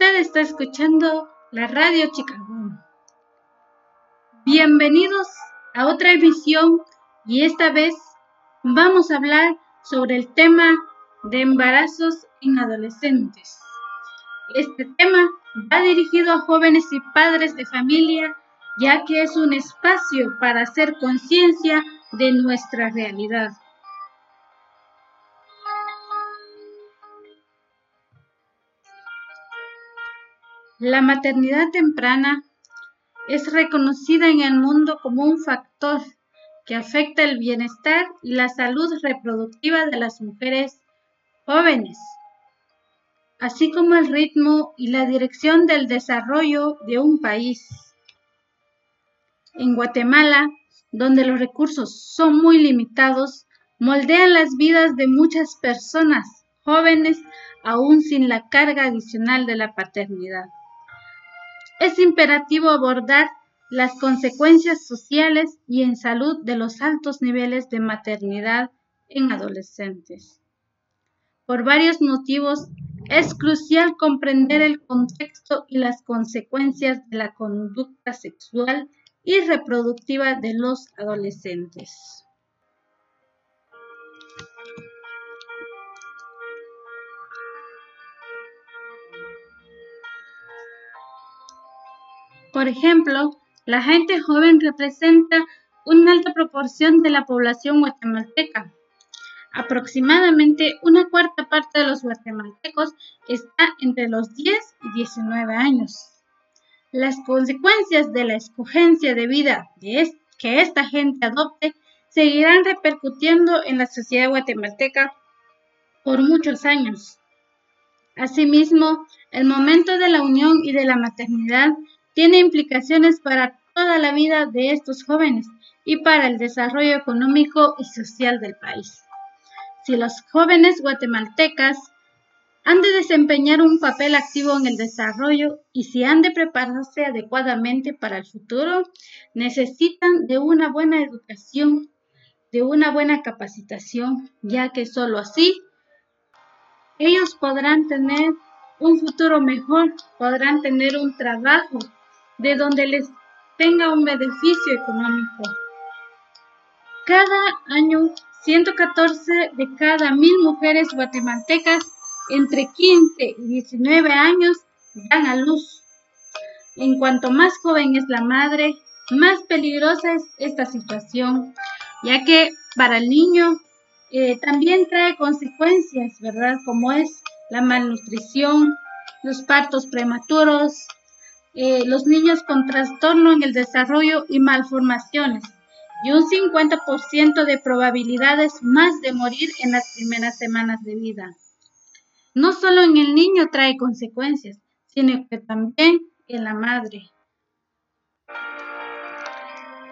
Usted está escuchando la radio Chicago. Bienvenidos a otra emisión y esta vez vamos a hablar sobre el tema de embarazos en adolescentes. Este tema va dirigido a jóvenes y padres de familia ya que es un espacio para hacer conciencia de nuestra realidad. La maternidad temprana es reconocida en el mundo como un factor que afecta el bienestar y la salud reproductiva de las mujeres jóvenes, así como el ritmo y la dirección del desarrollo de un país. En Guatemala, donde los recursos son muy limitados, moldean las vidas de muchas personas jóvenes aún sin la carga adicional de la paternidad es imperativo abordar las consecuencias sociales y en salud de los altos niveles de maternidad en adolescentes. Por varios motivos, es crucial comprender el contexto y las consecuencias de la conducta sexual y reproductiva de los adolescentes. Por ejemplo, la gente joven representa una alta proporción de la población guatemalteca. Aproximadamente una cuarta parte de los guatemaltecos está entre los 10 y 19 años. Las consecuencias de la escogencia de vida que esta gente adopte seguirán repercutiendo en la sociedad guatemalteca por muchos años. Asimismo, el momento de la unión y de la maternidad tiene implicaciones para toda la vida de estos jóvenes y para el desarrollo económico y social del país. Si los jóvenes guatemaltecas han de desempeñar un papel activo en el desarrollo y si han de prepararse adecuadamente para el futuro, necesitan de una buena educación, de una buena capacitación, ya que sólo así ellos podrán tener un futuro mejor, podrán tener un trabajo de donde les tenga un beneficio económico. Cada año, 114 de cada mil mujeres guatemaltecas entre 15 y 19 años dan a luz. En cuanto más joven es la madre, más peligrosa es esta situación, ya que para el niño eh, también trae consecuencias, ¿verdad? Como es la malnutrición, los partos prematuros, eh, los niños con trastorno en el desarrollo y malformaciones y un 50% de probabilidades más de morir en las primeras semanas de vida. No solo en el niño trae consecuencias, sino que también en la madre,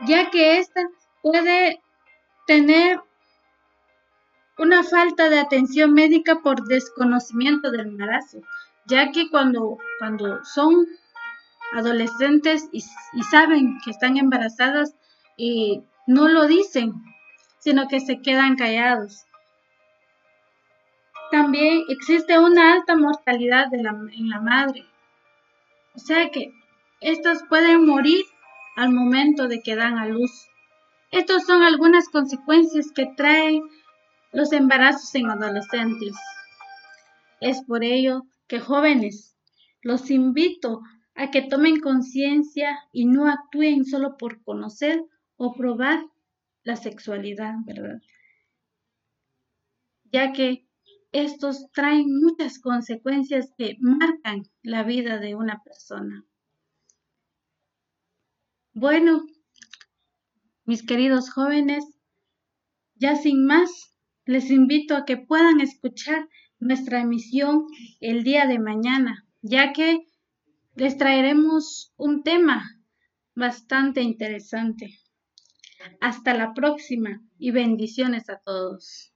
ya que ésta puede tener una falta de atención médica por desconocimiento del embarazo, ya que cuando, cuando son adolescentes y, saben que están embarazadas y no lo dicen, sino que se quedan callados. También existe una alta mortalidad en la madre. O sea que estos pueden morir al momento de que dan a luz. Estas son algunas consecuencias que traen los embarazos en adolescentes. Es por ello que jóvenes, los invito a que tomen conciencia y no actúen solo por conocer o probar la sexualidad, ¿verdad? Ya que estos traen muchas consecuencias que marcan la vida de una persona. Bueno, mis queridos jóvenes, ya sin más, les invito a que puedan escuchar nuestra emisión el día de mañana, ya que les traeremos un tema bastante interesante. Hasta la próxima y bendiciones a todos.